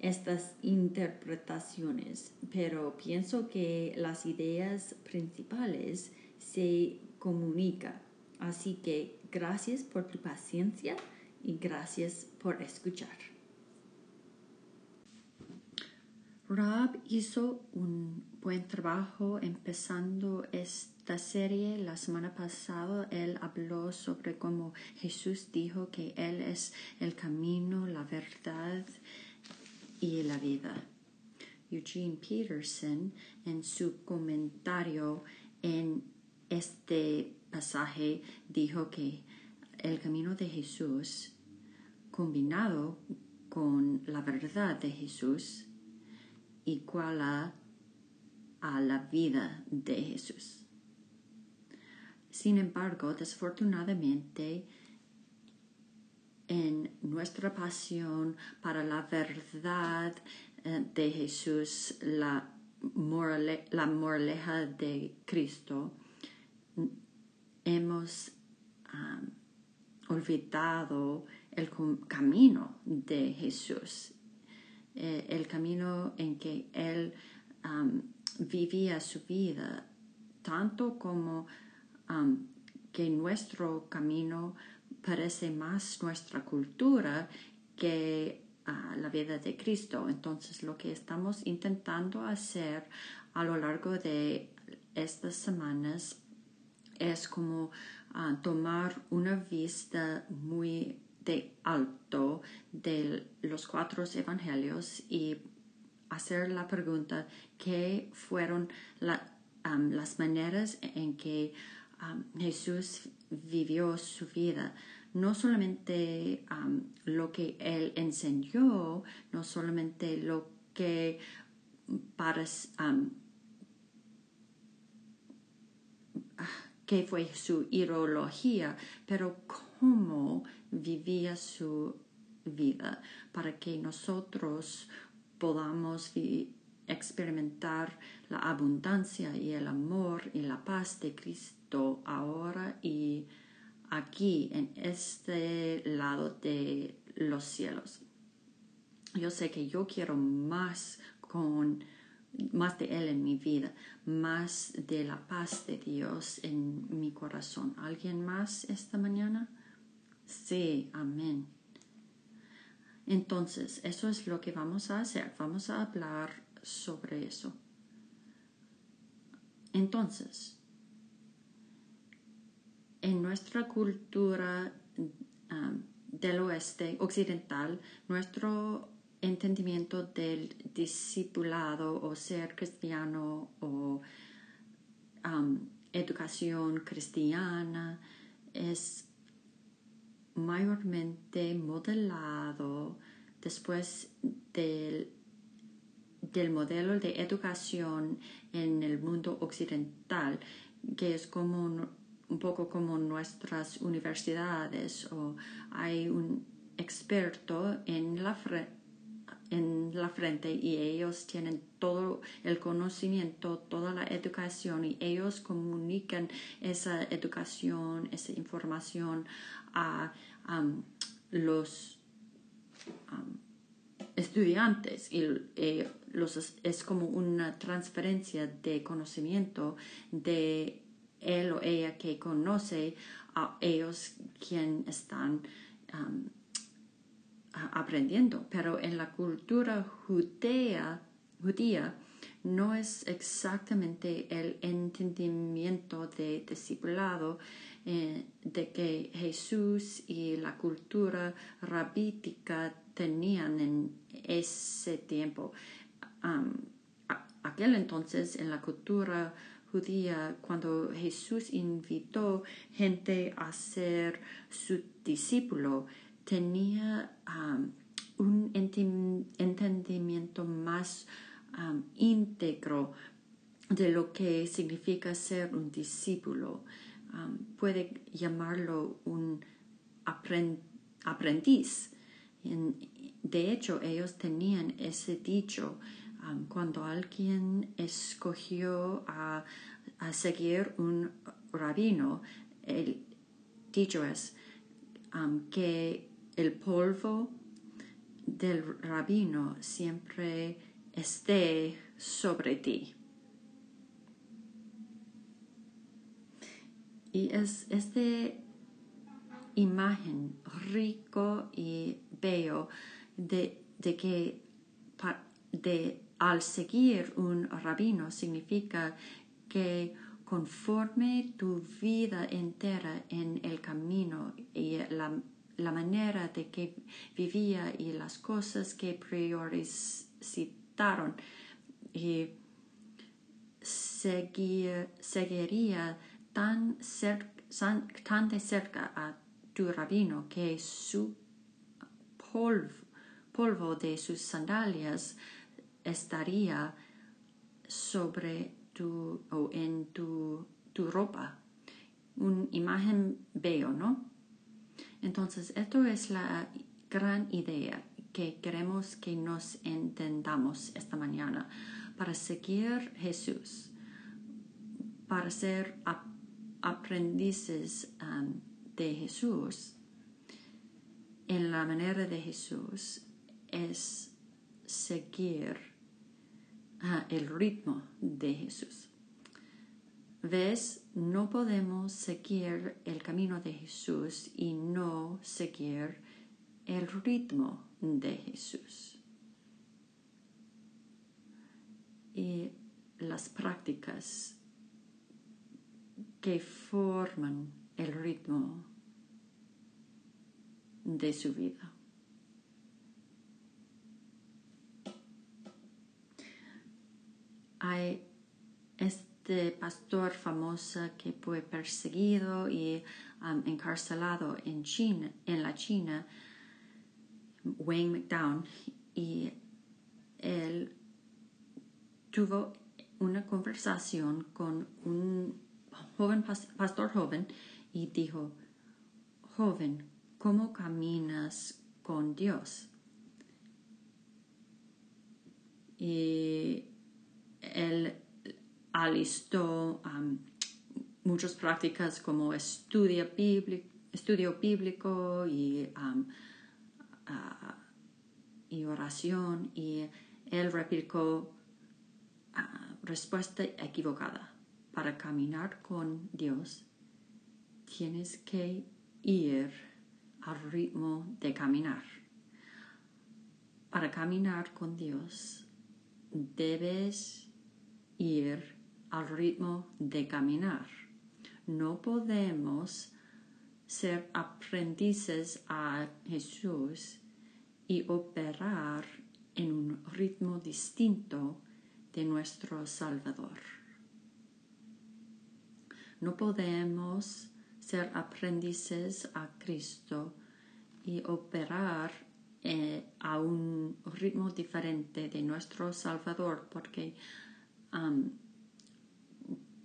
estas interpretaciones, pero pienso que las ideas principales se comunican. Así que gracias por tu paciencia y gracias por escuchar. Rob hizo un buen trabajo empezando esta serie. La semana pasada él habló sobre cómo Jesús dijo que Él es el camino, la verdad y la vida. Eugene Peterson en su comentario en este pasaje dijo que el camino de Jesús combinado con la verdad de Jesús iguala a la vida de Jesús. Sin embargo, desafortunadamente, en nuestra pasión para la verdad eh, de Jesús, la, moraleja de Cristo, hemos olvidado el camino de Jesús. Eh, el camino en que él vivía su vida, tanto como que nuestro camino parece más nuestra cultura que la vida de Cristo. Entonces, lo que estamos intentando hacer a lo largo de estas semanas es como ah, tomar una vista muy de alto de los cuatro evangelios y hacer la pregunta qué fueron las maneras en que Jesús vivió su vida. No solamente lo que él enseñó, no solamente lo que para, que fue su ideología, pero cómo vivía su vida para que nosotros podamos experimentar la abundancia y el amor y la paz de Cristo ahora y aquí en este lado de los cielos. Yo sé que yo quiero más con más de Él en mi vida, más de la paz de Dios en mi corazón. ¿Alguien más esta mañana? Sí, amén. Entonces, eso es lo que vamos a hacer. Vamos a hablar sobre eso. Entonces, en nuestra cultura um, del oeste occidental, nuestro entendimiento del discipulado o ser cristiano o um, educación cristiana es mayormente modelado después del, del modelo de educación en el mundo occidental, que es como un, poco como nuestras universidades o hay un experto en la, en la frente y ellos tienen todo el conocimiento, toda la educación y ellos comunican esa educación, esa información a los estudiantes. Y eh, los, es como una transferencia de conocimiento de él o ella que conoce a ellos quien están aprendiendo, pero en la cultura judía, judía no es exactamente el entendimiento de discipulado eh, de que Jesús y la cultura rabítica tenían en ese tiempo. aquel entonces, en la cultura judía, cuando Jesús invitó gente a ser su discípulo, tenía un entendimiento más íntegro de lo que significa ser un discípulo. puede llamarlo un aprendiz. de hecho, ellos tenían ese dicho cuando alguien escogió a, seguir un rabino, el dicho es que el polvo del rabino siempre esté sobre ti. Y es esta imagen rico y bello de, de que de, al seguir un rabino significa que conforme tu vida entera en el camino y la la manera de que vivía y las cosas que priorizaron y seguiría tan, tan de cerca a tu rabino que su polvo, de sus sandalias estaría sobre tu o en tu, tu ropa. Una imagen veo, ¿no? Entonces, esto es la gran idea que queremos que nos entendamos esta mañana para seguir Jesús, para ser aprendices um, de Jesús. En la manera de Jesús es seguir uh, el ritmo de Jesús. ¿Ves? No podemos seguir el camino de Jesús y no seguir el ritmo de Jesús. Y las prácticas que forman el ritmo de su vida. Hay este pastor famoso que fue perseguido y um, encarcelado en China, en la China, Wayne McDowell, y él tuvo una conversación con un joven pastor joven y dijo, joven, ¿cómo caminas con Dios? Y él alistó muchas prácticas como estudio bíblico, bíblico y, oración y él replicó uh, respuesta equivocada. Para caminar con Dios tienes que ir al ritmo de caminar. Para caminar con Dios debes ir al ritmo de caminar. No podemos ser aprendices a Jesús y operar en un ritmo distinto de nuestro Salvador. No podemos ser aprendices a Cristo y operar eh, a un ritmo diferente de nuestro Salvador porque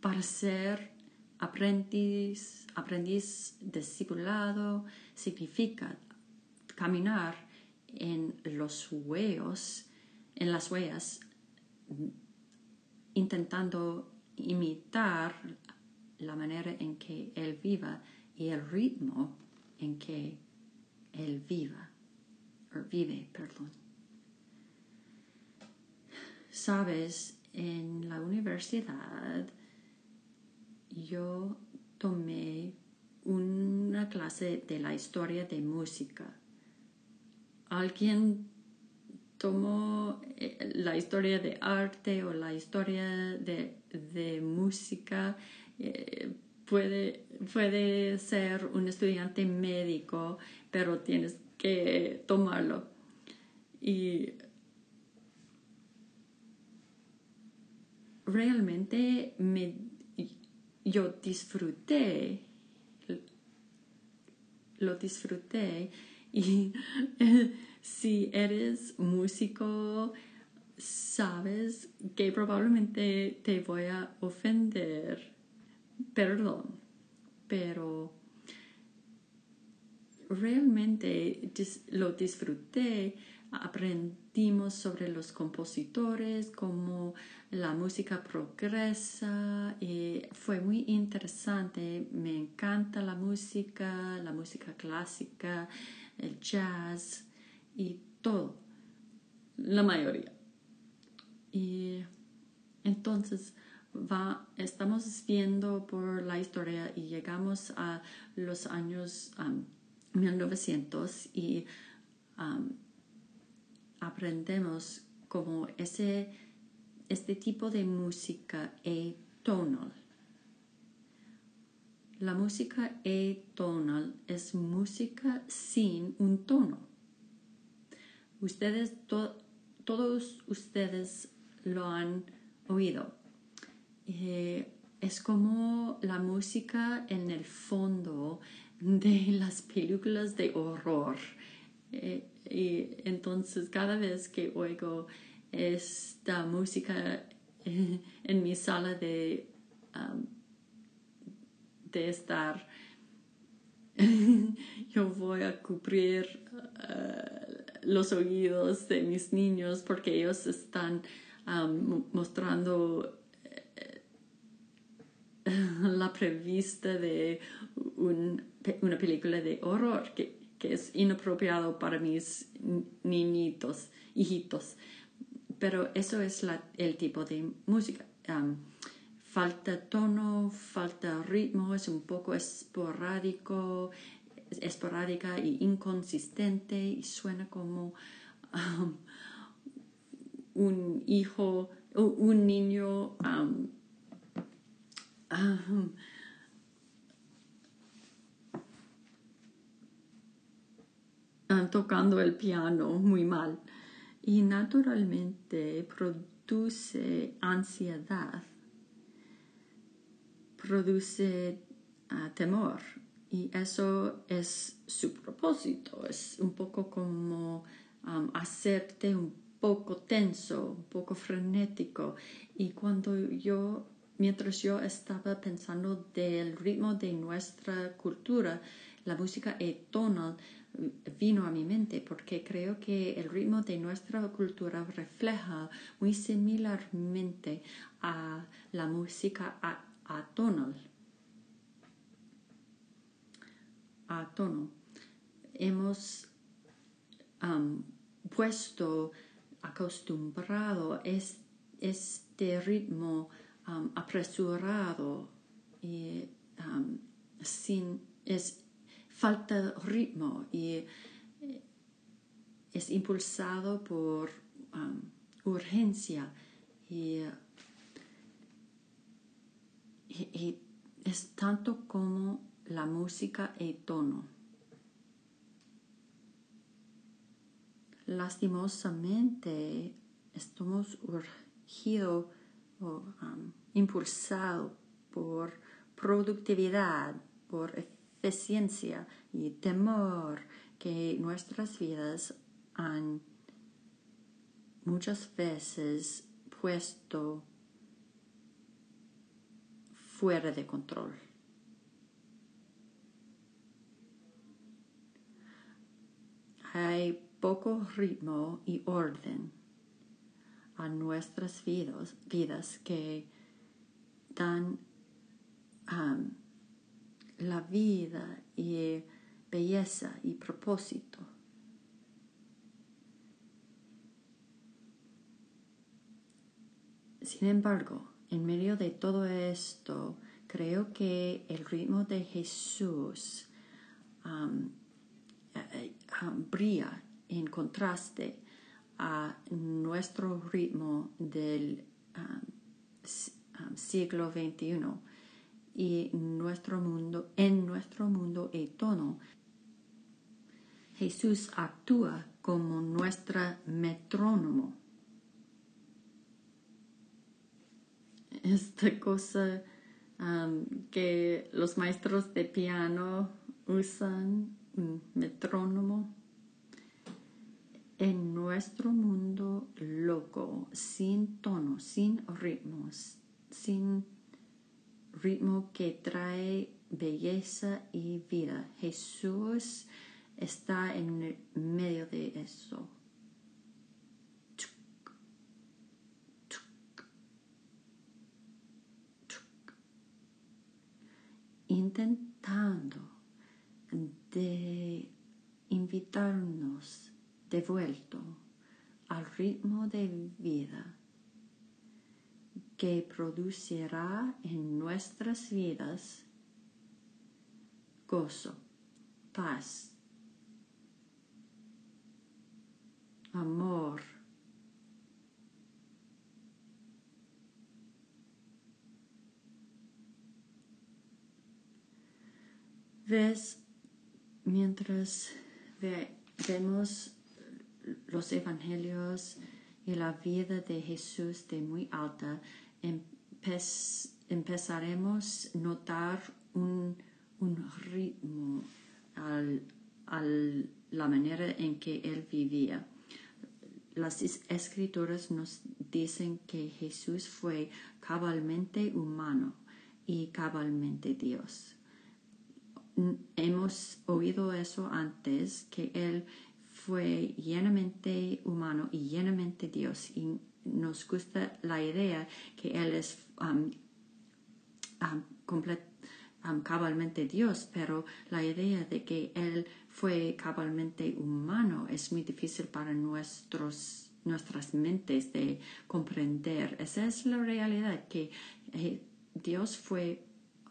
para ser aprendiz, aprendiz discipulado significa caminar en los huellos, en las huellas, intentando imitar la manera en que él viva y el ritmo en que él viva, vive, perdón. Sabes, en la universidad yo tomé una clase de la historia de música. alguien tomó eh, la historia de arte o la historia de, música, eh, puede, puede ser un estudiante médico, pero tienes que tomarlo. Y realmente me, yo disfruté, lo disfruté y si eres músico, sabes que probablemente te voy a ofender. Perdón, pero realmente lo disfruté. Sobre los compositores, cómo la música progresa. Y fue muy interesante. Me encanta la música, la música clásica, el jazz y todo, la mayoría. Y entonces va, estamos viendo por la historia y llegamos a los años 1900 y aprendemos como ese, este tipo de música atonal. La música atonal es música sin un tono Ustedes, todos ustedes lo han oído. Eh, es como la música en el fondo de las películas de horror. Eh, y entonces cada vez que oigo esta música en mi sala de, de estar, yo voy a cubrir uh, los oídos de mis niños porque ellos están mostrando eh, la prevista de una película de horror que, es inapropiado para mis niñitos, hijitos. Pero eso es el tipo de música. falta tono, falta ritmo, es un poco esporádico, esporádica y inconsistente y suena como un hijo, un niño tocando el piano muy mal. Y naturalmente produce ansiedad, produce uh, temor. Y eso es su propósito, es un poco como hacerte un poco tenso, un poco frenético. Y cuando yo, mientras yo estaba pensando del ritmo de nuestra cultura, la música etonal vino a mi mente porque creo que el ritmo de nuestra cultura refleja muy similarmente a la música atonal a tono. Hemos puesto acostumbrado este ritmo apresurado y sin falta ritmo y eh, es impulsado por urgencia y, y, es tanto como la música y tono. Lastimosamente, estamos urgidos o um, impulsados por productividad, por eficiencia y temor que nuestras vidas han muchas veces puesto fuera de control. hay poco ritmo y orden a nuestras vidas, que dan la vida y belleza y propósito. Sin embargo, en medio de todo esto, creo que el ritmo de Jesús um, brilla en contraste a nuestro ritmo del siglo XXI y nuestro mundo, en nuestro mundo eterno, Jesús actúa como nuestra metrónomo. Esta cosa um, que los maestros de piano usan, un metrónomo, en nuestro mundo loco, sin tono, sin ritmos, sin ritmo que trae belleza y vida. Jesús está en medio de eso. Intentando de invitarnos de vuelto al ritmo de vida que producirá en nuestras vidas gozo, paz, amor, ves mientras vemos los evangelios y la vida de Jesús de muy alta, empezaremos a notar un, ritmo a la manera en que él vivía. Las escrituras nos dicen que Jesús fue cabalmente humano y cabalmente Dios. Hemos oído eso antes, que Él fue llenamente humano y llenamente Dios. Nos gusta la idea que Él es um, um, um, cabalmente Dios, pero la idea de que Él fue cabalmente humano es muy difícil para nuestros, nuestras mentes de comprender. Esa es la realidad, que eh, Dios fue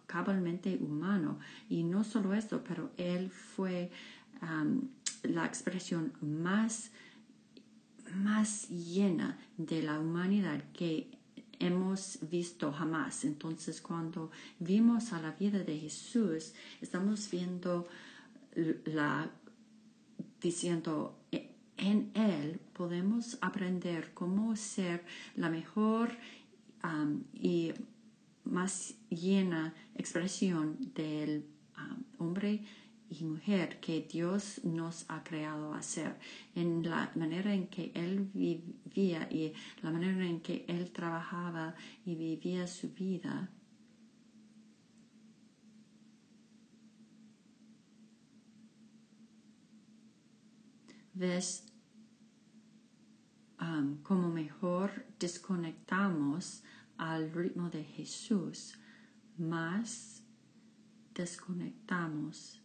cabalmente humano y no solo esto, pero Él fue la expresión más, más llena de la humanidad que hemos visto jamás. Entonces, cuando vimos a la vida de Jesús, estamos viendo la diciendo en él podemos aprender cómo ser la mejor um, y más llena expresión del um, hombre y mujer que Dios nos ha creado a ser, en la manera en que Él vivía y la manera en que Él trabajaba y vivía su vida. Ves um, como mejor desconectamos al ritmo de Jesús, más desconectamos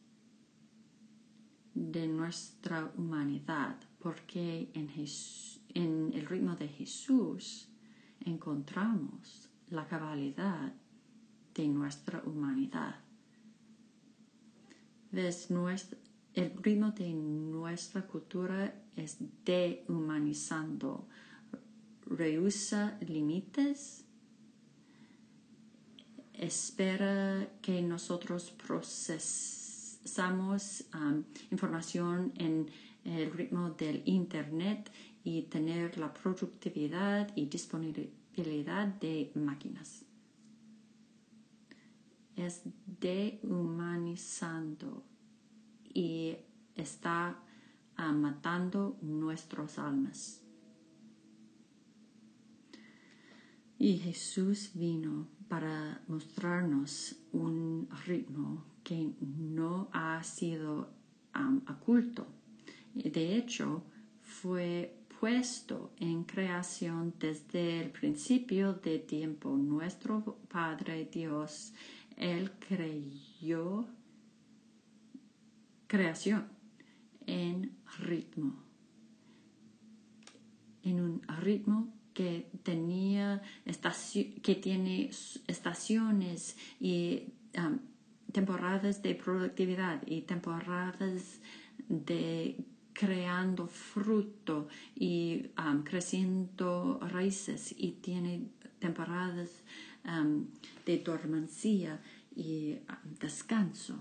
de nuestra humanidad, porque en, el ritmo de Jesús encontramos la cabalidad de nuestra humanidad. ¿Ves? el ritmo de nuestra cultura es dehumanizando, rehúsa límites, espera que nosotros procesemos usamos um, información en el ritmo del Internet y tener la productividad y disponibilidad de máquinas. Es dehumanizando y está uh, matando nuestras almas. Y Jesús vino para mostrarnos un ritmo que no ha sido oculto. De hecho, fue puesto en creación desde el principio de tiempo. Nuestro Padre Dios, Él creyó creación en ritmo, en un ritmo que tenía que tiene estaciones y temporadas de productividad y temporadas de creando fruto y um, creciendo raíces y tiene temporadas um, de dormancia y um, descanso.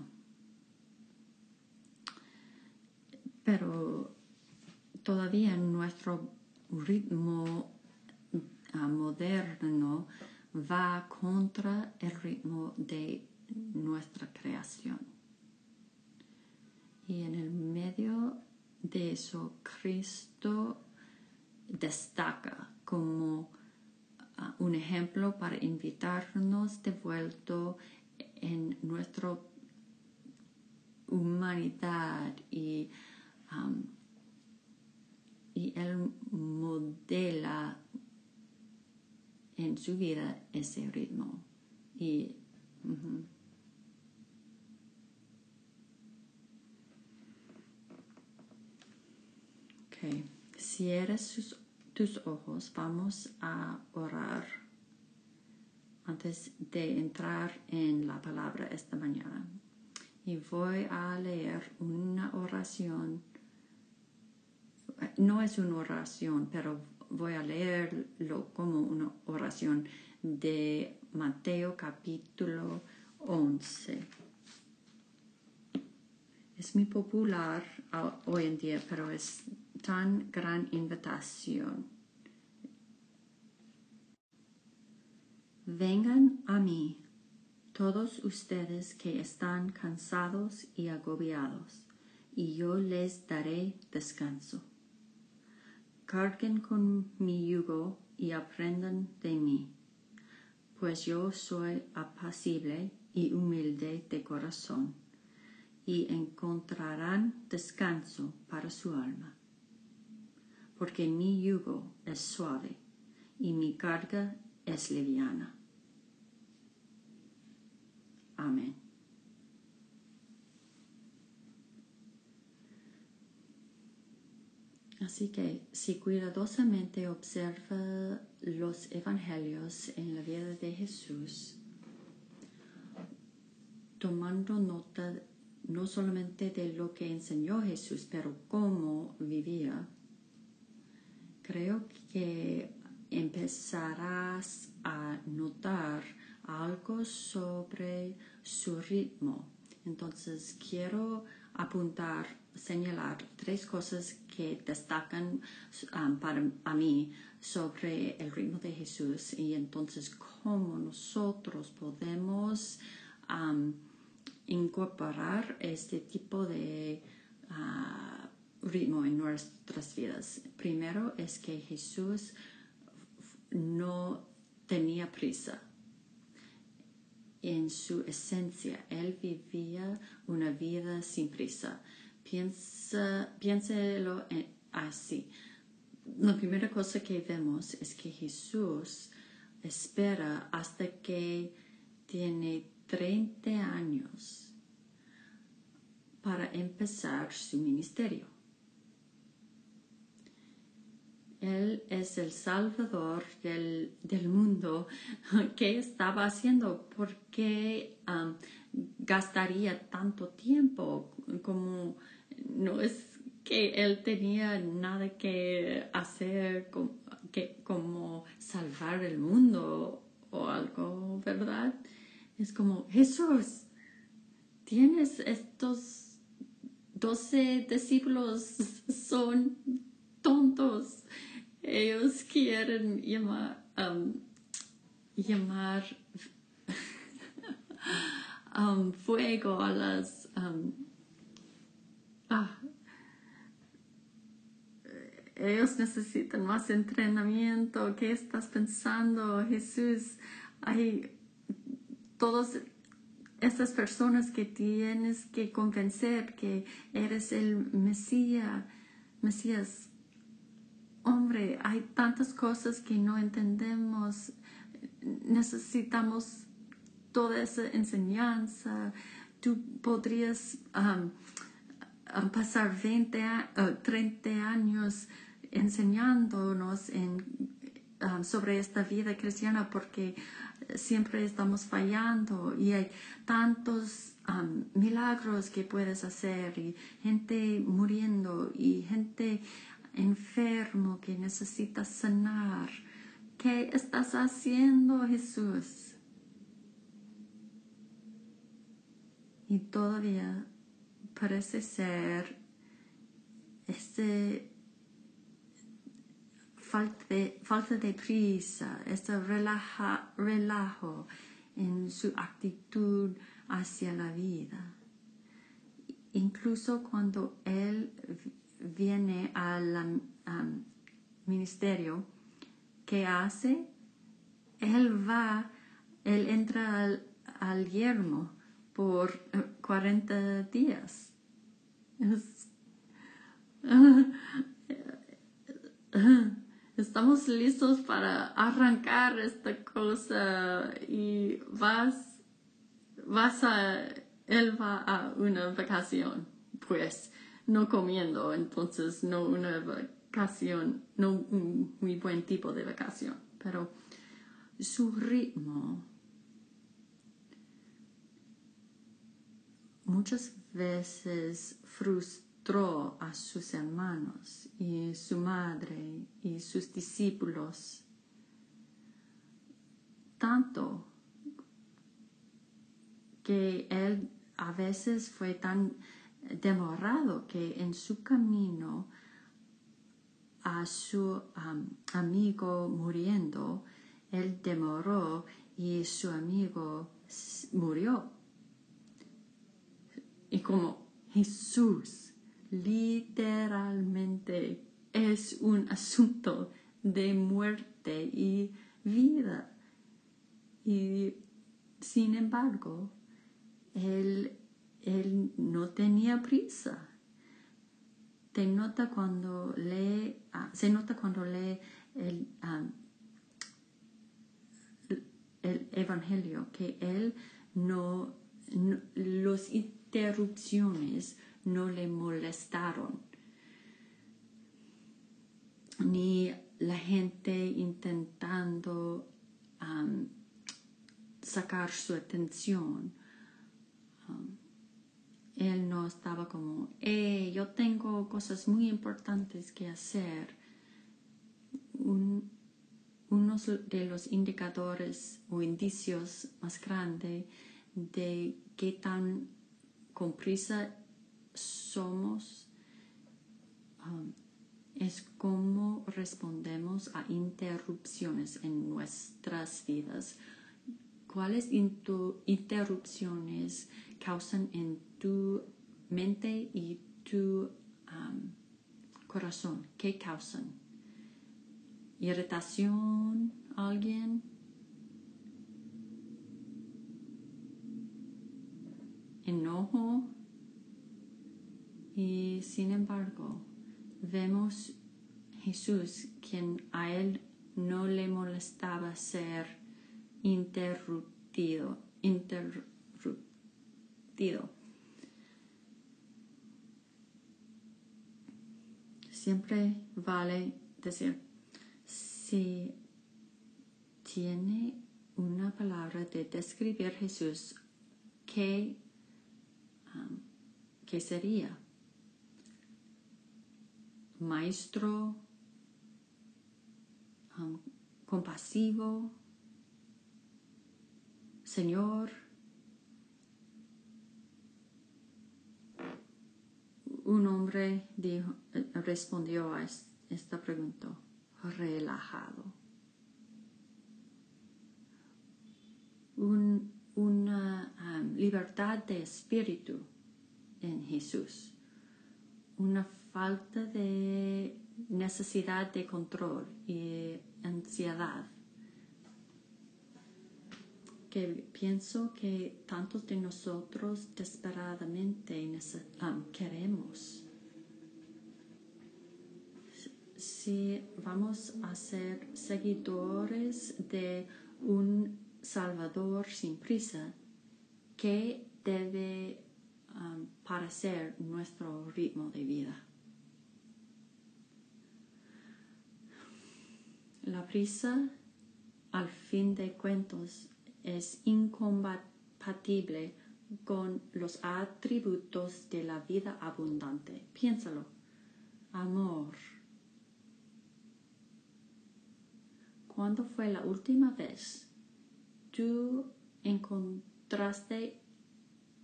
Pero todavía nuestro ritmo moderno va contra el ritmo de nuestra creación. Y en el medio de eso, Cristo destaca como ah, un ejemplo para invitarnos de vuelta en nuestra humanidad y, y él modela en su vida ese ritmo. Y, Si eres tus ojos, vamos a orar antes de entrar en la palabra esta mañana. Y voy a leer una oración. No es una oración, pero voy a leerlo como una oración de Mateo capítulo 11. Es muy popular hoy en día, pero es tan gran invitación. Vengan a mí todos ustedes que están cansados y agobiados, y yo les daré descanso. Carguen con mi yugo y aprendan de mí, pues yo soy apacible y humilde de corazón, y encontrarán descanso para su alma, porque mi yugo es suave y mi carga es liviana. Amén. Así que si cuidadosamente observa los evangelios en la vida de Jesús, tomando nota no solamente de lo que enseñó Jesús, pero cómo vivía, creo que empezarás a notar algo sobre su ritmo. Entonces quiero apuntar, señalar tres cosas que destacan um, para a mí sobre el ritmo de Jesús y entonces cómo nosotros podemos um, incorporar este tipo de uh, ritmo en nuestras vidas. Primero es que Jesús no tenía prisa en su esencia. Él vivía una vida sin prisa. Piensa, piénselo así. La primera cosa que vemos es que Jesús espera hasta que tiene 30 años para empezar su ministerio. Él es el Salvador del, mundo. ¿Qué estaba haciendo? ¿Por qué gastaría tanto tiempo? Como no es que él tenía nada que hacer que, como salvar el mundo o algo, ¿verdad? Es como, Jesús, tienes estos doce discípulos, son tontos ellos quieren um, llamar um, fuego a las... Um, ah, ellos necesitan más entrenamiento. ¿Qué estás pensando, Jesús? Hay todas estas personas que tienes que convencer que eres el Mesías. Mesías hombre, hay tantas cosas que no entendemos, necesitamos toda esa enseñanza. Tú podrías um, um, pasar 20, 30 años enseñándonos en, um, sobre esta vida cristiana porque siempre estamos fallando y hay tantos um, milagros que puedes hacer y gente muriendo y gente enfermo que necesita sanar. ¿Qué estás haciendo, Jesús? Y todavía parece ser este falta de, falta de prisa, este relaja, relajo en su actitud hacia la vida. Incluso cuando él viene al ministerio, ¿qué hace? Él va, él entra al, yermo por 40 días. estamos listos para arrancar esta cosa y vas, vas a, él va a una vacación, pues no comiendo, entonces no una vacación, no un muy buen tipo de vacación, pero su ritmo muchas veces frustró a sus hermanos y su madre y sus discípulos. Tanto que él a veces fue tan demorado que en su camino a su amigo muriendo, él demoró y su amigo murió. Y como Jesús literalmente es un asunto de muerte y vida. Y sin embargo, él, él no tenía prisa. Te nota cuando lee, ah, se nota cuando lee el, ah, el Evangelio que él no, no los interrupciones no le molestaron, ni la gente intentando um, sacar su atención. Um, él no estaba como, eh, yo tengo cosas muy importantes que hacer. uno de los indicadores o indicios más grandes de qué tan con somos um, es cómo respondemos a interrupciones en nuestras vidas. ¿Cuáles interrupciones causan en tu mente y tu corazón? ¿Qué causan? ¿Irritación? ¿Alguien? enojo y sin embargo vemos Jesús quien a él no le molestaba ser interrumpido, interrumpido. Siempre vale decir, si tiene una palabra de describir Jesús, que Um, ¿qué sería? Maestro, um, compasivo, Señor, un hombre dijo, respondió a esta pregunta, relajado. Un una um, libertad de espíritu en Jesús, una falta de necesidad de control y ansiedad que pienso que tantos de nosotros desesperadamente queremos. Si vamos a ser seguidores de un Salvador sin prisa, que debe parecer nuestro ritmo de vida. La prisa, al fin de cuentos, es incompatible con los atributos de la vida abundante. Piénsalo. Amor. ¿Cuándo fue la última vez tú encontraste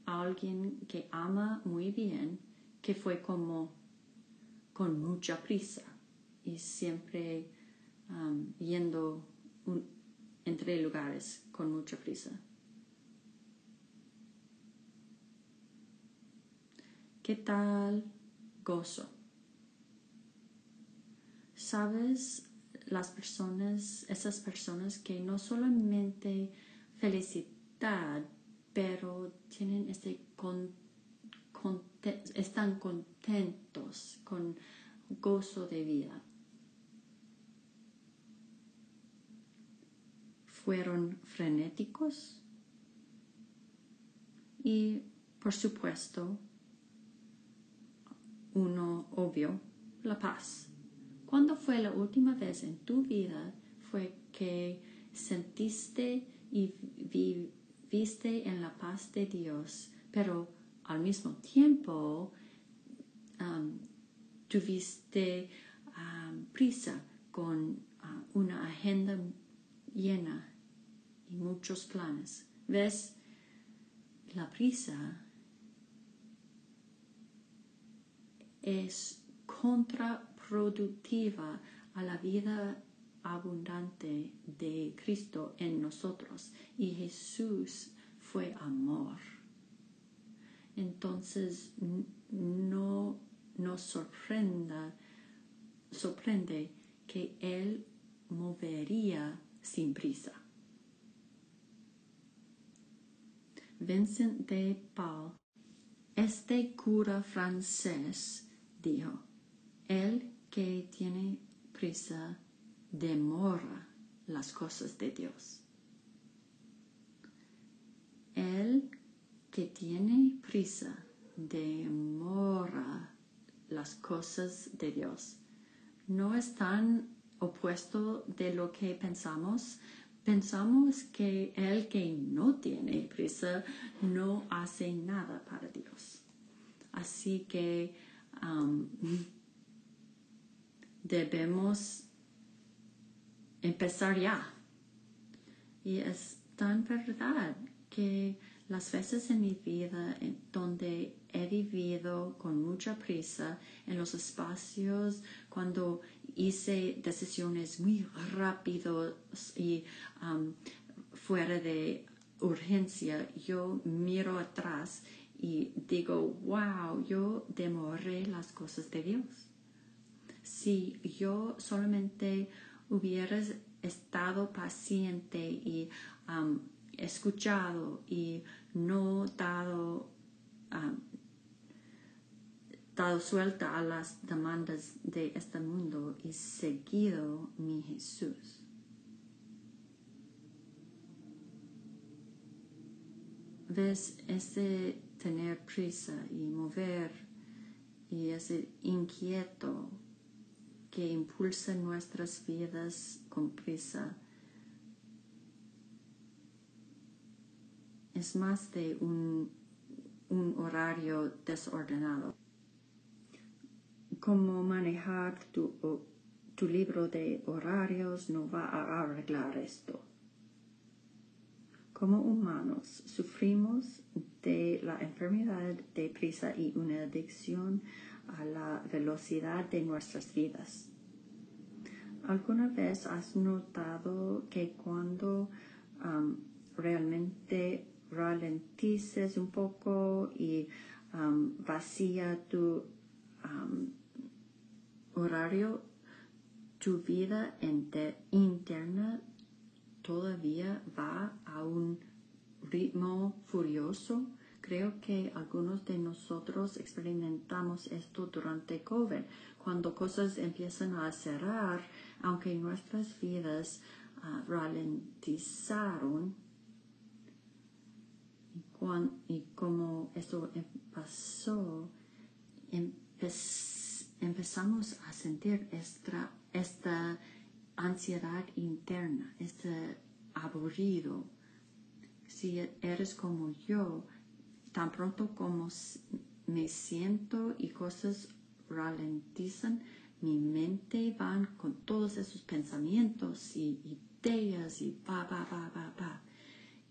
a alguien que ama muy bien, que fue como con mucha prisa y siempre um, yendo entre lugares con mucha prisa? ¿Qué tal gozo? ¿Sabes las personas, esas personas que no solamente felicidad, pero tienen este están contentos con gozo de vida. Fueron frenéticos y, por supuesto, uno obvio, la paz. ¿Cuándo fue la última vez en tu vida fue que sentiste y viviste en la paz de Dios, pero al mismo tiempo um, tuviste um, prisa con uh, una agenda llena y muchos planes? ¿Ves? La prisa es contraproductiva a la vida abundante de Cristo en nosotros y Jesús fue amor. Entonces no nos sorprenda, sorprende que Él movería sin prisa. Vincent de Paul, este cura francés, dijo, el que tiene prisa demora las cosas de Dios. El que tiene prisa demora las cosas de Dios. No es tan opuesto de lo que pensamos. Pensamos que el que no tiene prisa no hace nada para Dios. Así que um, debemos empezar ya. Y es tan verdad que las veces en mi vida donde he vivido con mucha prisa en los espacios cuando hice decisiones muy rápidos y um, fuera de urgencia, yo miro atrás y digo, wow, yo demoré las cosas de Dios. Si yo solamente hubiera estado paciente y um, escuchado y no dado, um, dado suelta a las demandas de este mundo y seguido mi Jesús. ves ese tener prisa y mover y ese inquieto que impulsa nuestras vidas con prisa. Es más de un, horario desordenado. Cómo manejar tu, libro de horarios no va a arreglar esto. Como humanos sufrimos de la enfermedad de prisa y una adicción a la velocidad de nuestras vidas. ¿Alguna vez has notado que cuando realmente ralentices un poco y um, vacía tu horario, tu vida interna todavía va a un ritmo furioso? Creo que algunos de nosotros experimentamos esto durante COVID, cuando cosas empiezan a cerrar, aunque nuestras vidas uh, ralentizaron. Y, como eso em, pasó, empezamos a sentir esta, ansiedad interna, este aburrido. Si eres como yo, tan pronto como me siento y cosas ralentizan, mi mente van con todos esos pensamientos y ideas y pa, pa, pa, pa, pa.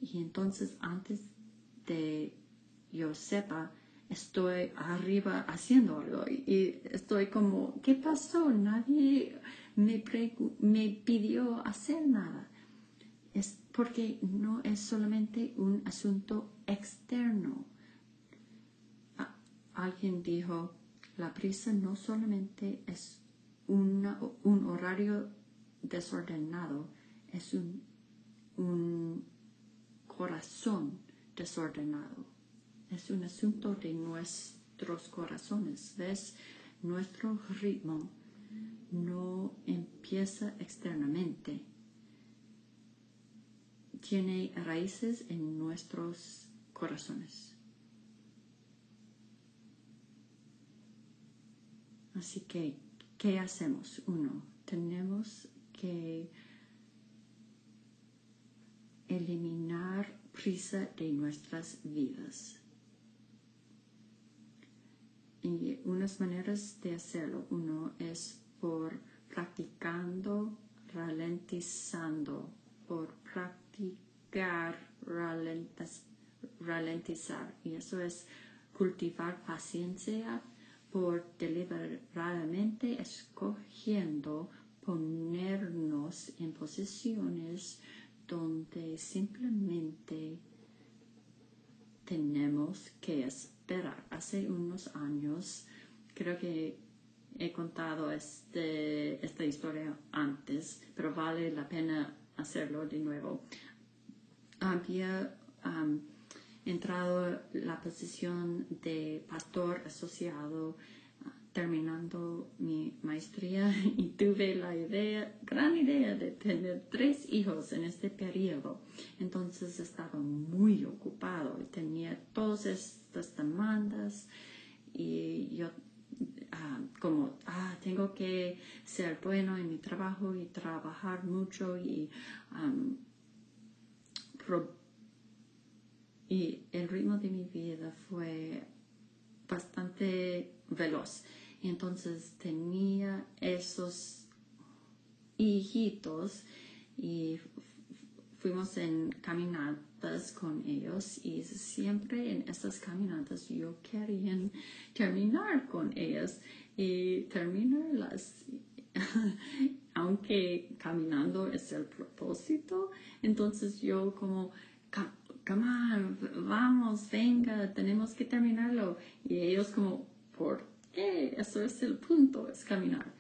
Y entonces antes de yo sepa, estoy arriba haciendo algo y estoy como, ¿qué pasó? Nadie me, me pidió hacer nada. Es porque no es solamente un asunto externo. alguien dijo, la prisa no solamente es un horario desordenado, es un, un corazón desordenado. Es un asunto de nuestros corazones. ¿Ves? Nuestro ritmo no empieza externamente. Tiene raíces en nuestros corazones. Así que, ¿qué hacemos? Uno, tenemos que eliminar prisa de nuestras vidas. Y unas maneras de hacerlo, uno es por practicando, ralentizando, por practicar, ralentizar. Y eso es cultivar paciencia por deliberadamente escogiendo ponernos en posiciones donde simplemente tenemos que esperar. Hace unos años, creo que he contado este, esta historia antes, pero vale la pena hacerlo de nuevo. Había entrado la posición de pastor asociado terminando mi maestría y tuve la idea, gran idea de tener tres hijos en este periodo. Entonces estaba muy ocupado y tenía todas estas demandas y yo ah, como, ah, tengo que ser bueno en mi trabajo y trabajar mucho y, y el ritmo de mi vida fue bastante veloz. Entonces tenía esos hijitos y fuimos en con ellos y siempre en esas caminatas yo quería terminar con ellas y terminarlas. Aunque caminando es el propósito, entonces yo como, come on, vamos, venga, tenemos que terminarlo. Y ellos como, ¿por eso es el punto, es caminar.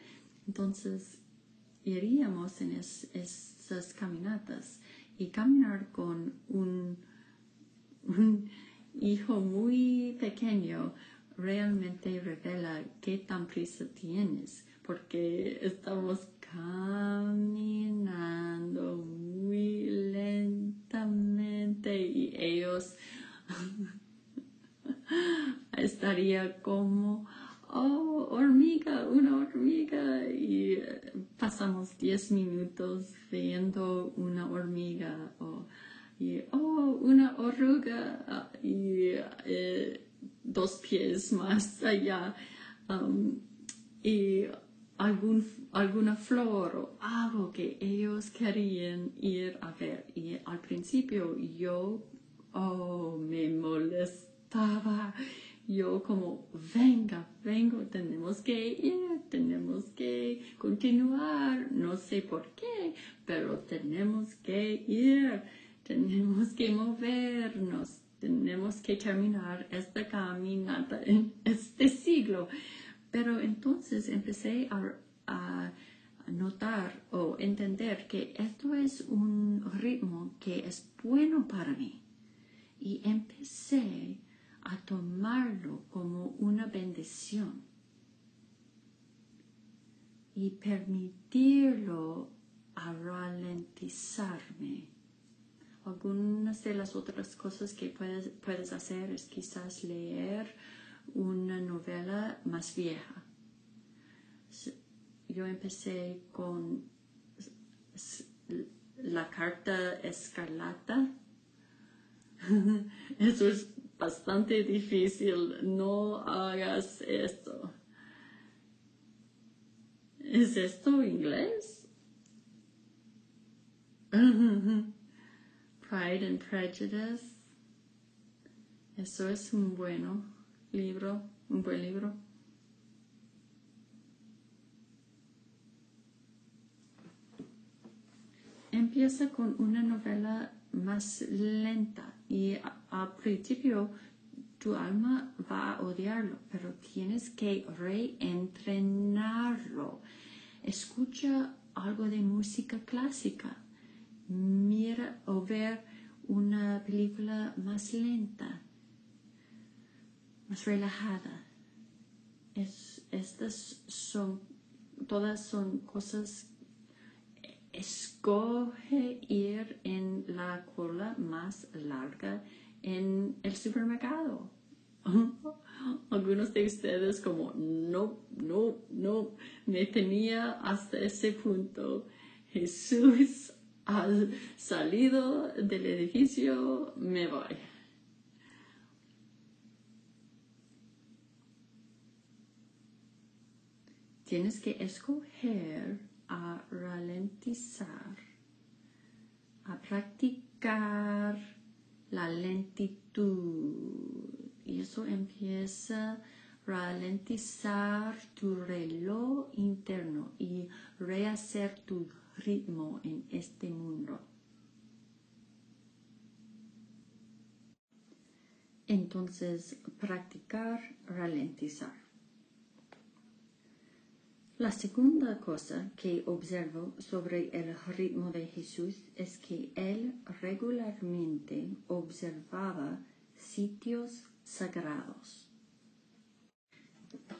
Entonces, iríamos en esas caminatas y caminar con un, un hijo muy pequeño realmente revela qué tan prisa tienes, porque estamos caminando muy lentamente y ellos estaría como oh, hormiga, una hormiga. Y eh, pasamos 10 minutos viendo una hormiga. O, y, oh, una oruga. Ah, y eh, dos pies más allá. Um, y algún, alguna flor o algo que ellos querían ir a ver. Y al principio yo, oh, me molestaba yo como, venga, vengo, tenemos que ir, tenemos que continuar, no sé por qué, pero tenemos que ir, tenemos que movernos, tenemos que terminar esta caminata en este siglo. Pero entonces empecé a, notar o entender que esto es un ritmo que es bueno para mí. Y empecé a tomarlo como una bendición y permitirlo a ralentizarme. Algunas de las otras cosas que puedes, puedes hacer es quizás leer una novela más vieja. Yo empecé con la carta escarlata. Eso es bastante difícil. No hagas esto. ¿Es esto inglés? Pride and Prejudice. Eso es un bueno libro, un buen libro. Empieza con una novela más lenta y al principio tu alma va a odiarlo, pero tienes que reentrenarlo. Escucha algo de música clásica. Mira o ver una película más lenta, más relajada. Es, estas son, todas son cosas escoge ir en la cola más larga en el supermercado. Algunos de ustedes como, no, no, no, me tenía hasta ese punto. Jesús ha salido del edificio, me voy. Tienes que escoger a ralentizar, a practicar la lentitud. Y eso empieza a ralentizar tu reloj interno y rehacer tu ritmo en este mundo. Entonces, practicar ralentizar. La segunda cosa que observo sobre el ritmo de Jesús es que él regularmente observaba sitios sagrados.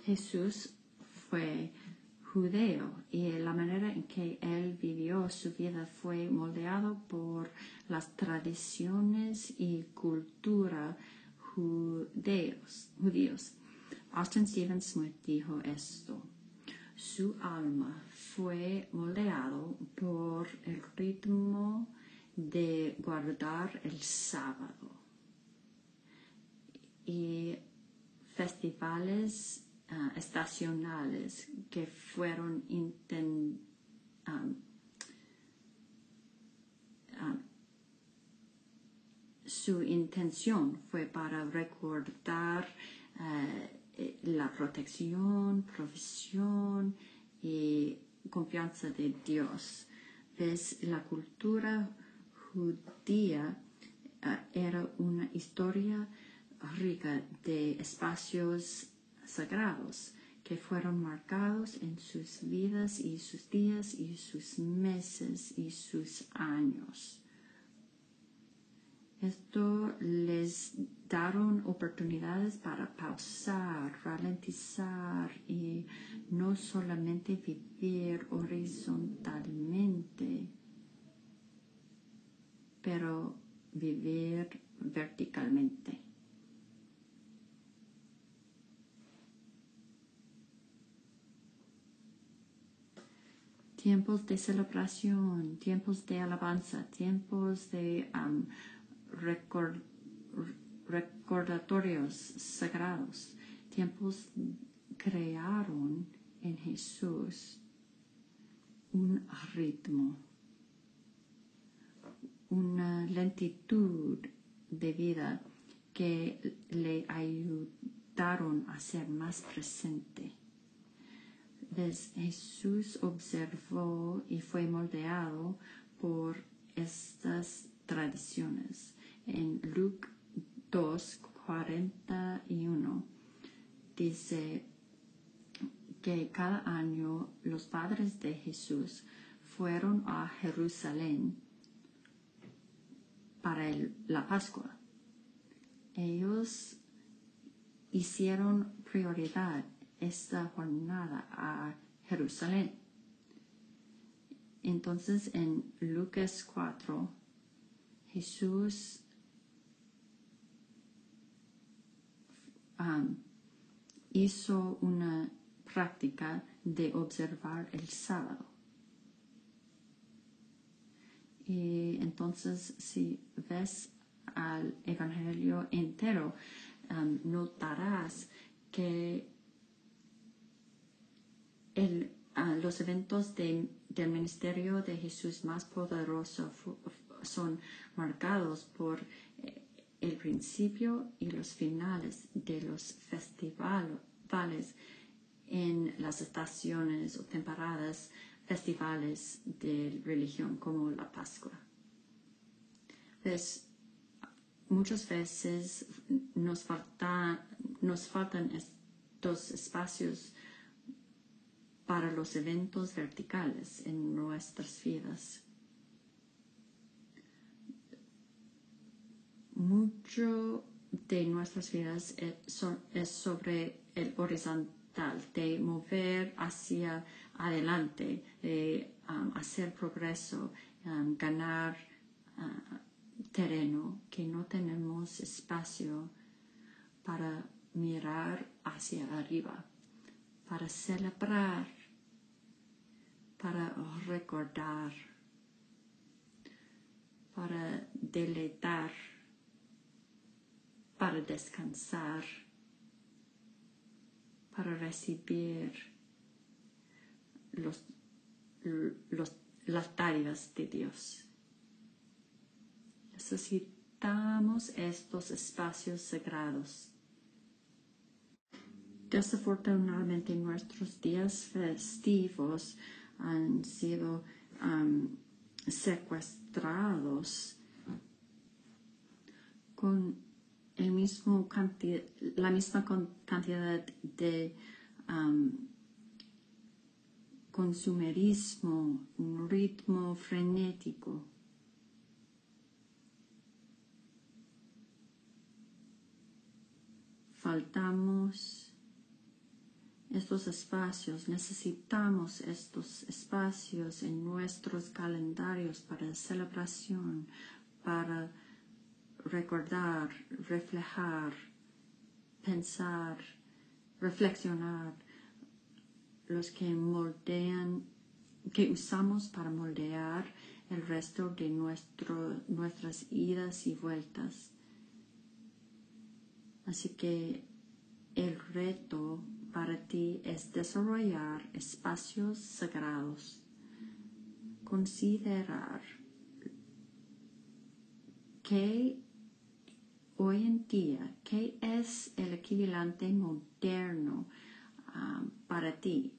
Jesús fue judeo y la manera en que él vivió su vida fue moldeado por las tradiciones y cultura judeos, judíos. Austin Stephen Smith dijo esto. Su alma fue moldeado por el ritmo de guardar el sábado. Y festivales uh, estacionales que fueron inten um, su intención fue para recordar uh, Eh, la protección, provisión y confianza de Dios. ¿Ves? La cultura judía uh, era una historia rica de espacios sagrados que fueron marcados en sus vidas y sus días y sus meses y sus años. Esto les daron oportunidades para pausar, ralentizar y no solamente vivir horizontalmente, pero vivir verticalmente. Tiempos de celebración, tiempos de alabanza, tiempos de um, record, recordatorios sagrados, tiempos crearon en Jesús un ritmo, una lentitud de vida que le ayudaron a ser más presente. Jesús observó y fue moldeado por estas tradiciones en Luke 2, 41 dice que cada año los padres de Jesús fueron a Jerusalén para la Pascua. Ellos hicieron prioridad esta jornada a Jerusalén. Entonces en Lucas 4, Jesús hizo una práctica de observar el sábado. Y entonces, si ves al Evangelio entero, notarás que el, uh, los eventos de, del ministerio de Jesús más poderoso son marcados por el principio y los finales de los festivales en las estaciones o temporadas festivales de religión como la Pascua. Pues, muchas veces nos, falta, nos faltan estos espacios para los eventos verticales en nuestras vidas. Mucho de nuestras vidas es sobre el horizontal, de mover hacia adelante, de um, hacer progreso, ganar uh, terreno, que no tenemos espacio para mirar hacia arriba, para celebrar, para recordar, para deleitar, para descansar, para recibir los, los, las tarimas de Dios. Necesitamos estos espacios sagrados. Desafortunadamente nuestros días festivos han sido secuestrados con la misma cantidad de um, consumerismo, un ritmo frenético. Faltamos estos espacios, necesitamos estos espacios en nuestros calendarios para celebración, para recordar, reflejar, pensar, reflexionar, los que moldean, que usamos para moldear el resto de nuestro, nuestras idas y vueltas. Así que el reto para ti es desarrollar espacios sagrados, considerar que hoy en día, qué es el equivalente moderno um, para ti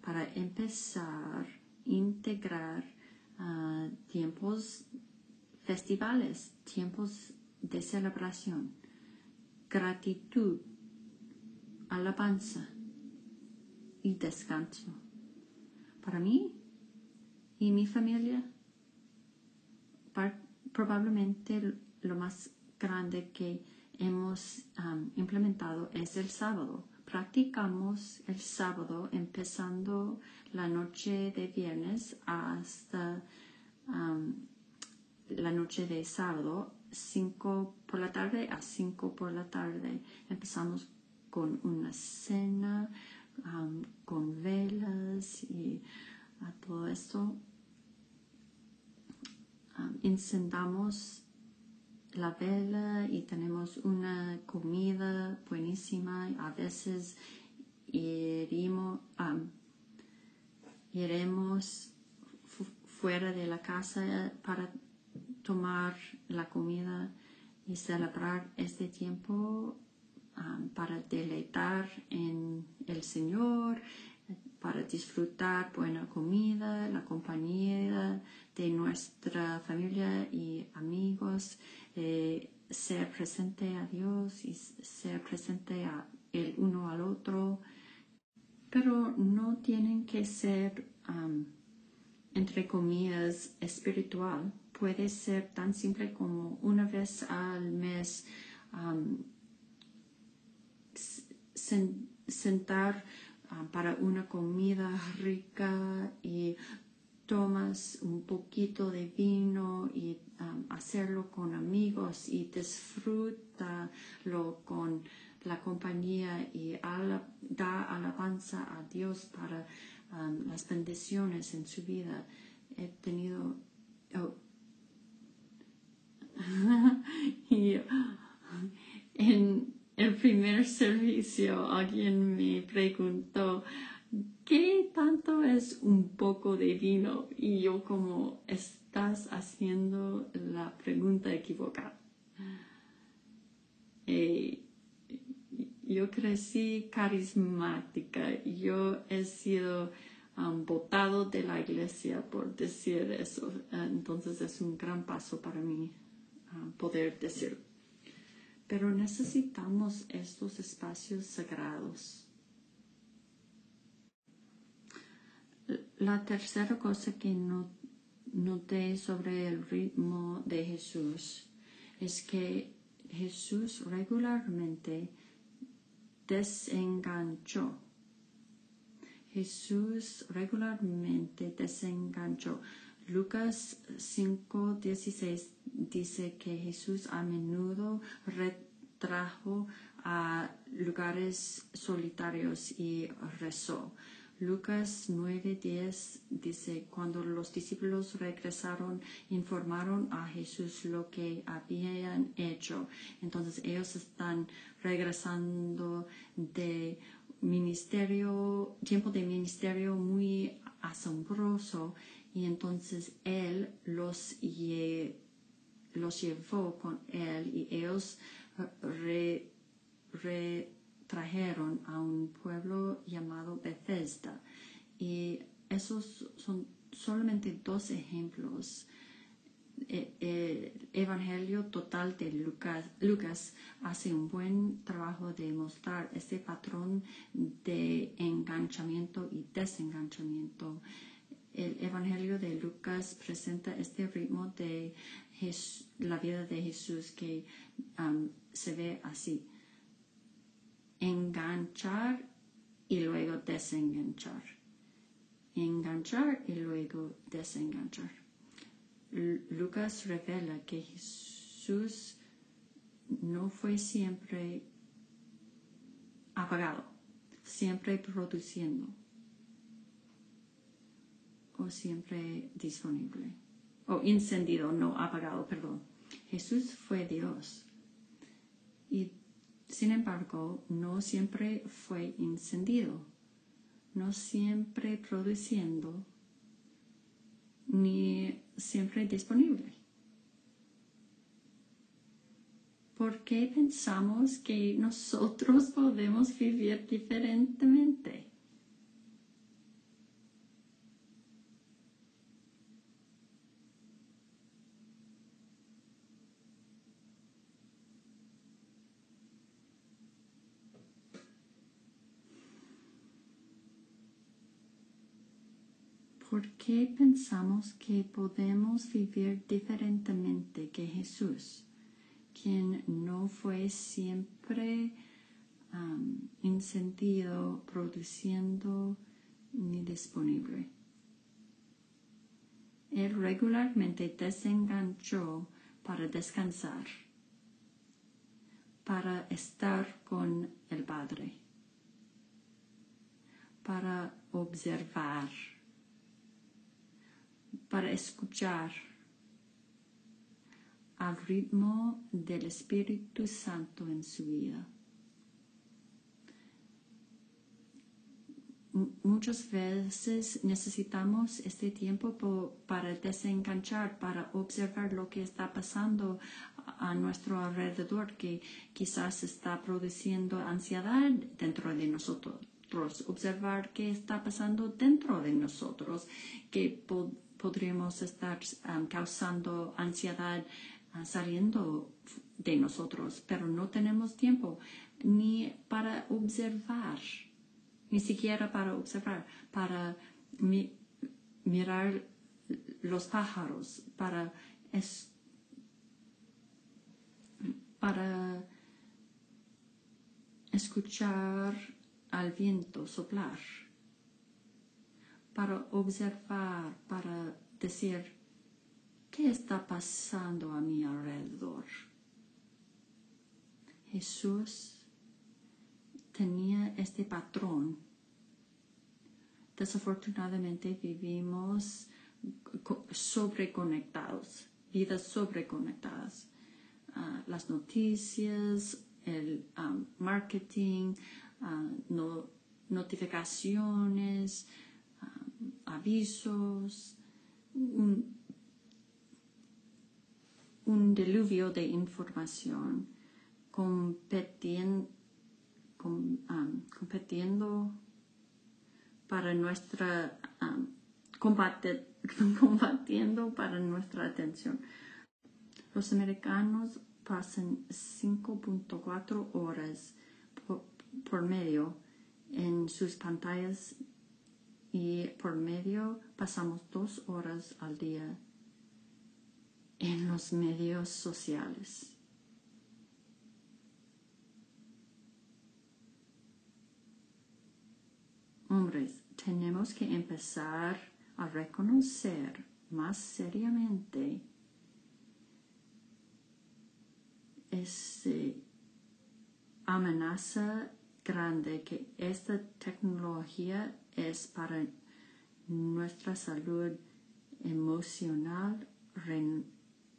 para empezar a integrar uh, tiempos festivales, tiempos de celebración, gratitud, alabanza y descanso. Para mí y mi familia, probablemente lo más grande que hemos implementado es el sábado practicamos el sábado empezando la noche de viernes hasta la noche de sábado, 5 por la tarde a 5 por la tarde. Empezamos con una cena, con velas y todo esto. Um, la vela y tenemos una comida buenísima. A veces iremos, fuera de la casa para tomar la comida y celebrar este tiempo para deleitar en el Señor, para disfrutar buena comida, la compañía de nuestra familia y amigos eh, ser presente a Dios y ser presente a el uno al otro, pero no tienen que ser, entre comillas, espiritual. Puede ser tan simple como una vez al mes sentar para una comida rica y tomas un poquito de vino y hacerlo con amigos y disfrútalo con la compañía y da alabanza a Dios para las bendiciones en su vida. He tenido... Oh, y en el primer servicio alguien me preguntó poco de vino? Y yo como, estás haciendo la pregunta equivocada. Eh, yo crecí carismática, yo he sido um, votado de la iglesia por decir eso, entonces es un gran paso para mí uh, poder decirlo. Pero necesitamos estos espacios sagrados. La tercera cosa que noté sobre el ritmo de Jesús es que Jesús regularmente desenganchó. Jesús regularmente desenganchó. Lucas 5:16 dice que Jesús a menudo retrajo a lugares solitarios y rezó. Lucas 9:10 dice, cuando los discípulos regresaron, informaron a Jesús lo que habían hecho. Entonces ellos están regresando de ministerio, tiempo de ministerio muy asombroso y entonces él los, los llevó con él y ellos re, trajeron a un pueblo llamado Bethesda. Y esos son solamente dos ejemplos. El Evangelio total de Lucas, Lucas hace un buen trabajo de mostrar este patrón de enganchamiento y desenganchamiento. El Evangelio de Lucas presenta este ritmo de la vida de Jesús que um, se ve así enganchar y luego desenganchar. Enganchar y luego desenganchar. Lucas revela que Jesús no fue siempre apagado, siempre produciendo o siempre disponible o encendido, no apagado, perdón. Jesús fue Dios y sin embargo, no siempre fue encendido, no siempre produciendo, ni siempre disponible. ¿Por qué pensamos que nosotros podemos vivir diferentemente? ¿Por qué pensamos que podemos vivir diferentemente que Jesús, quien no fue siempre um, produciendo ni disponible? Él regularmente desenganchó para descansar, para estar con el Padre, para observar para escuchar al ritmo del Espíritu Santo en su vida. Muchas veces necesitamos este tiempo para desenganchar, para observar lo que está pasando a nuestro alrededor, que quizás está produciendo ansiedad dentro de nosotros, observar qué está pasando dentro de nosotros, que podríamos estar causando ansiedad uh, saliendo de nosotros, pero no tenemos tiempo ni para observar, ni siquiera para observar, para mirar los pájaros, para, para escuchar al viento soplar para observar, para decir, ¿qué está pasando a mi alrededor? Jesús tenía este patrón. Desafortunadamente vivimos sobreconectados, vidas sobreconectadas. Uh, las noticias, el um, marketing, ah, notificaciones, ah, avisos, un, diluvio de información competiendo, competiendo para nuestra combatiendo para nuestra atención. Los americanos pasan 5.4 horas por, medio en sus pantallas y por medio pasamos dos horas al día en los medios sociales. Hombres, tenemos que empezar a reconocer más seriamente esa amenaza grande que esta tecnología es para nuestra salud emocional,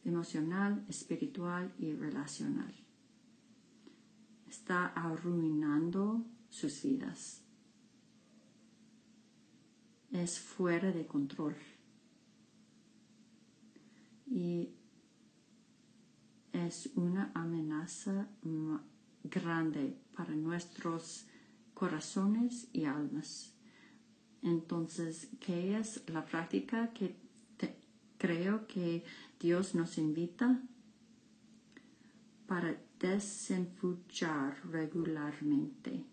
emocional, espiritual y relacional. Está arruinando sus vidas es fuera de control. Y es una amenaza grande para nuestros corazones y almas. Entonces, ¿qué es la práctica que creo que Dios nos invita? Para desenchufar regularmente.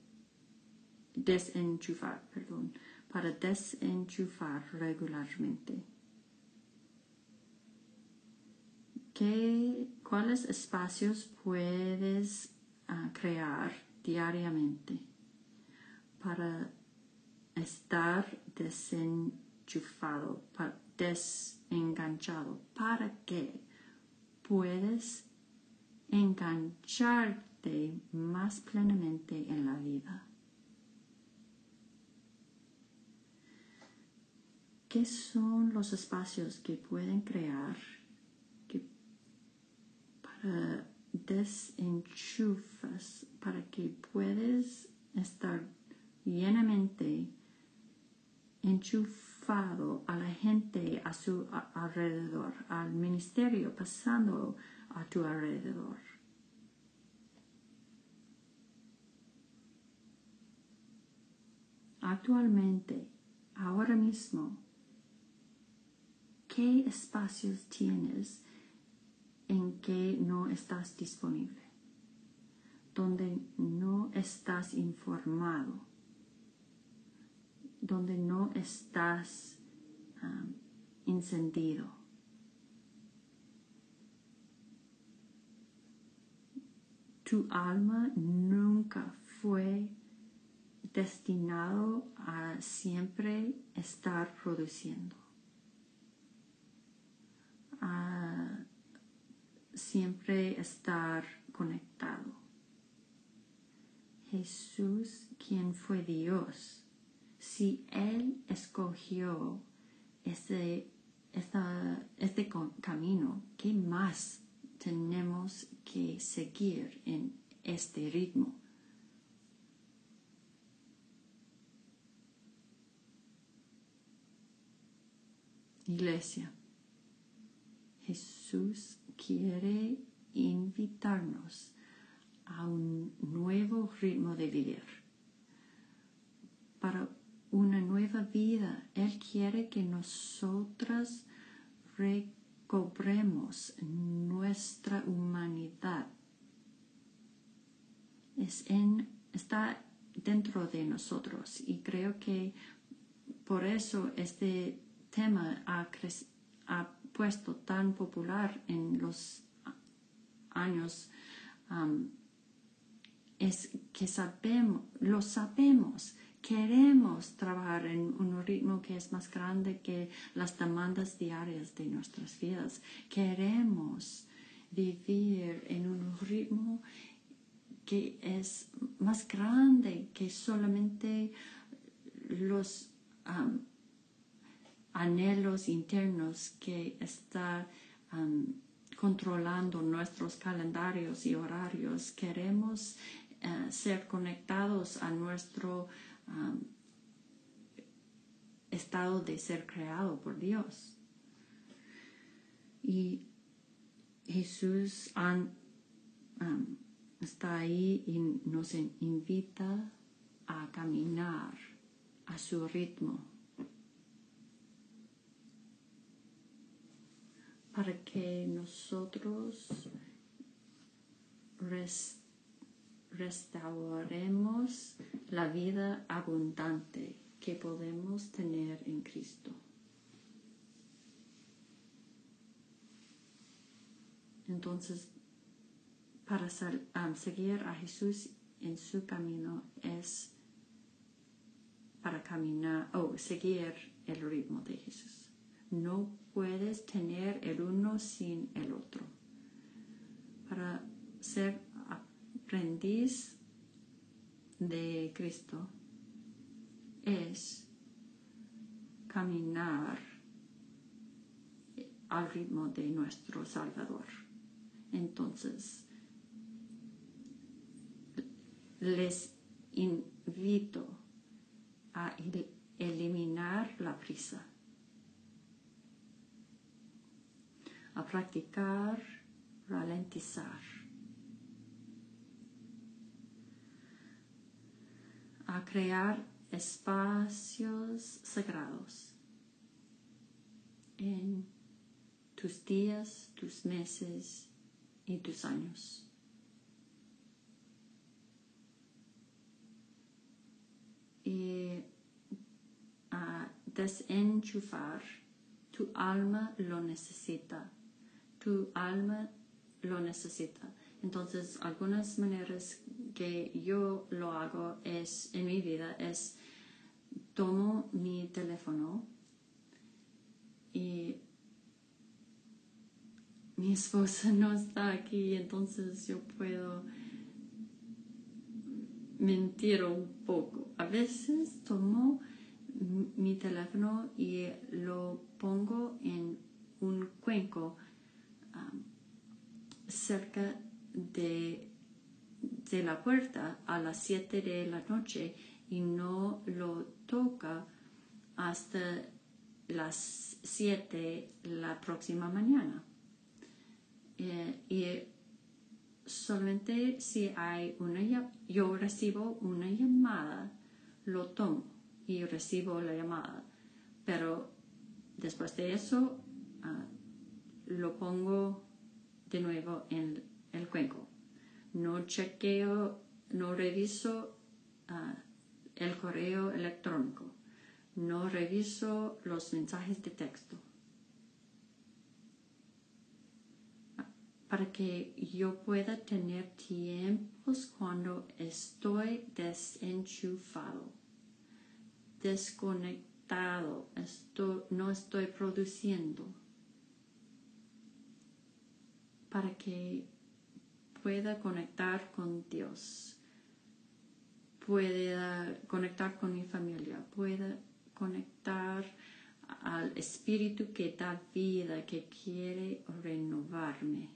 Desenchufar, perdón para desenchufar regularmente. ¿Qué, ¿Cuáles espacios puedes ah, crear diariamente para estar desenchufado, desenganchado, para que puedes engancharte más plenamente en la vida? ¿Qué son los espacios que pueden crear para desenchufas, para que puedes estar llenamente enchufado a la gente a su alrededor, al ministerio pasando a tu alrededor? Actualmente, ahora mismo, ¿Qué espacios tienes en que no estás disponible? Donde no estás informado, donde no estás um, encendido. Tu alma nunca fue destinado a siempre estar produciendo a siempre estar conectado. Jesús, quien fue Dios, si Él escogió este, este camino, ¿qué más tenemos que seguir en este ritmo? Iglesia. Jesús quiere invitarnos a un nuevo ritmo de vivir, para una nueva vida. Él quiere que nosotras recobremos nuestra humanidad. Está dentro de nosotros y creo que por eso este tema ha, ha puesto tan popular en los años es que sabemos, lo sabemos, queremos trabajar en un ritmo que es más grande que las demandas diarias de nuestras vidas. Queremos vivir en un ritmo que es más grande que solamente los anhelos internos que está controlando nuestros calendarios y horarios. Queremos uh, ser conectados a nuestro um, estado de ser creado por Dios. Y Jesús um, está ahí y nos invita a caminar a su ritmo para que nosotros restauremos la vida abundante que podemos tener en Cristo. Entonces, para seguir a Jesús en su camino es para caminar o seguir el ritmo de Jesús. No puedes tener el uno sin el otro. Para ser aprendiz de Cristo es caminar al ritmo de nuestro Salvador. Entonces, les invito a eliminar la prisa, a practicar ralentizar, a crear espacios sagrados en tus días, tus meses y tus años. y a desenchufar, tu alma lo necesita, tu alma lo necesita. Entonces, algunas maneras que yo lo hago es en mi vida es tomo mi teléfono y mi esposa no está aquí, entonces yo puedo mentir un poco. A veces tomo mi teléfono y lo pongo en un cuenco um, cerca de, de, la puerta a las 7 de la noche y no lo toca hasta las 7 la próxima mañana. Eh, y solamente si hay una yo recibo una llamada, lo tomo y recibo la llamada. Pero después de eso ah, lo pongo de nuevo en el cuenco. No chequeo, no reviso ah, el correo electrónico. No reviso los mensajes de texto. para que yo pueda tener tiempos cuando estoy desenchufado, desconectado, no estoy produciendo, para que pueda conectar con Dios, pueda conectar con mi familia, pueda conectar al espíritu que da vida, que quiere renovarme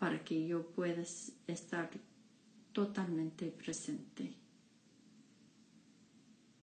para que yo pueda estar totalmente presente.